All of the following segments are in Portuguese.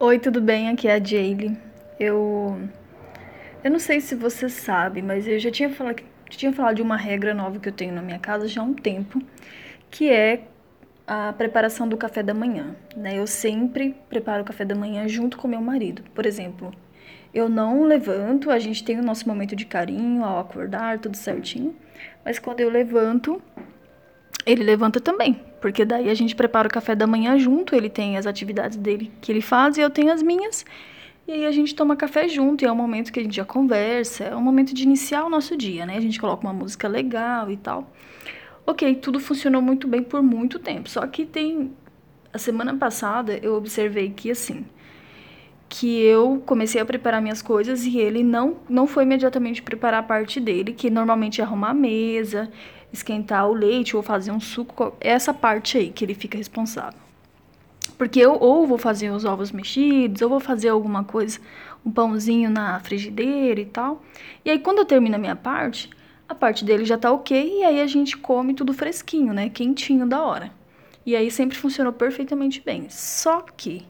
Oi, tudo bem? Aqui é a Jaylee. Eu. Eu não sei se você sabe, mas eu já tinha falado, tinha falado de uma regra nova que eu tenho na minha casa já há um tempo, que é a preparação do café da manhã. Né? Eu sempre preparo o café da manhã junto com meu marido. Por exemplo, eu não levanto, a gente tem o nosso momento de carinho ao acordar, tudo certinho. Mas quando eu levanto, ele levanta também, porque daí a gente prepara o café da manhã junto, ele tem as atividades dele que ele faz e eu tenho as minhas. E aí a gente toma café junto, e é um momento que a gente já conversa, é um momento de iniciar o nosso dia, né? A gente coloca uma música legal e tal. Ok, tudo funcionou muito bem por muito tempo. Só que tem. A semana passada eu observei que assim. Que eu comecei a preparar minhas coisas e ele não, não foi imediatamente preparar a parte dele, que normalmente é arrumar a mesa, esquentar o leite ou fazer um suco, essa parte aí que ele fica responsável. Porque eu ou vou fazer os ovos mexidos, ou vou fazer alguma coisa, um pãozinho na frigideira e tal. E aí quando eu termino a minha parte, a parte dele já tá ok, e aí a gente come tudo fresquinho, né? Quentinho da hora. E aí sempre funcionou perfeitamente bem. Só que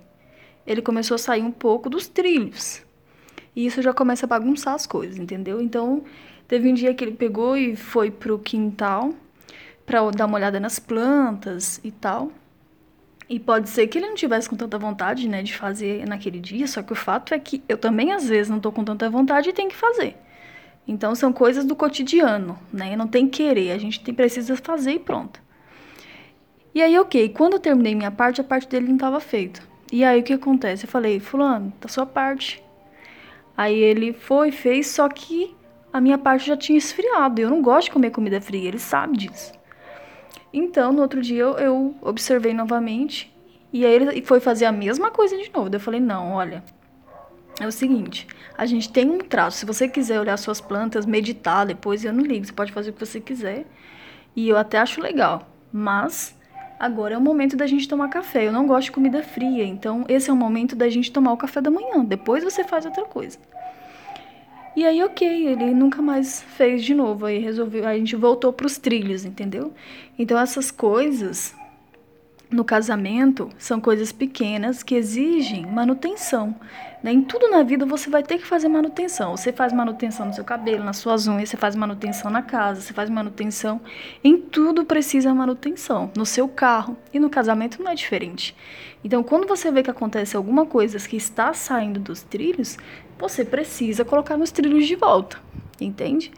ele começou a sair um pouco dos trilhos. E isso já começa a bagunçar as coisas, entendeu? Então, Teve um dia que ele pegou e foi pro quintal para dar uma olhada nas plantas e tal. E pode ser que ele não tivesse com tanta vontade, né, de fazer naquele dia, só que o fato é que eu também às vezes não tô com tanta vontade e tenho que fazer. Então são coisas do cotidiano, né? Não tem querer, a gente tem, precisa fazer e pronto. E aí, ok, quando eu terminei minha parte, a parte dele não estava feita. E aí o que acontece? Eu falei, fulano, tá sua parte. Aí ele foi, fez, só que a minha parte já tinha esfriado. Eu não gosto de comer comida fria, ele sabe disso. Então, no outro dia, eu, eu observei novamente. E aí ele foi fazer a mesma coisa de novo. Eu falei, não, olha, é o seguinte, a gente tem um traço. Se você quiser olhar suas plantas, meditar depois, eu não ligo. Você pode fazer o que você quiser. E eu até acho legal. Mas agora é o momento da gente tomar café. Eu não gosto de comida fria. Então, esse é o momento da gente tomar o café da manhã. Depois você faz outra coisa. E aí, ok, ele nunca mais fez de novo. Aí resolveu, a gente voltou para os trilhos, entendeu? Então essas coisas no casamento são coisas pequenas que exigem manutenção. Né? Em tudo na vida você vai ter que fazer manutenção. Você faz manutenção no seu cabelo, nas suas unhas, você faz manutenção na casa, você faz manutenção. Em tudo precisa manutenção. No seu carro e no casamento não é diferente. Então, quando você vê que acontece alguma coisa que está saindo dos trilhos, você precisa colocar nos trilhos de volta, entende?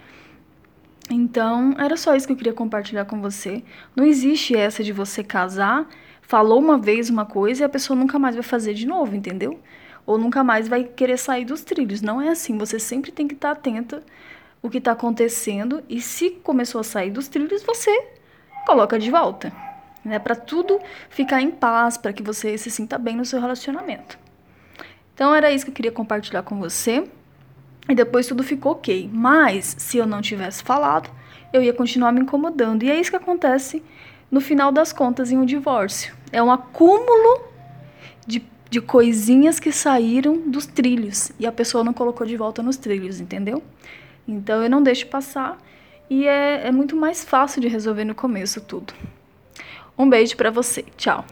Então, era só isso que eu queria compartilhar com você. Não existe essa de você casar, falou uma vez uma coisa e a pessoa nunca mais vai fazer de novo, entendeu? Ou nunca mais vai querer sair dos trilhos. Não é assim. Você sempre tem que estar atenta o que está acontecendo e se começou a sair dos trilhos, você coloca de volta, né? Para tudo ficar em paz, para que você se sinta bem no seu relacionamento. Então era isso que eu queria compartilhar com você. E depois tudo ficou ok. Mas se eu não tivesse falado, eu ia continuar me incomodando. E é isso que acontece no final das contas em um divórcio. É um acúmulo de, de coisinhas que saíram dos trilhos e a pessoa não colocou de volta nos trilhos, entendeu? Então eu não deixo passar e é, é muito mais fácil de resolver no começo tudo. Um beijo para você. Tchau.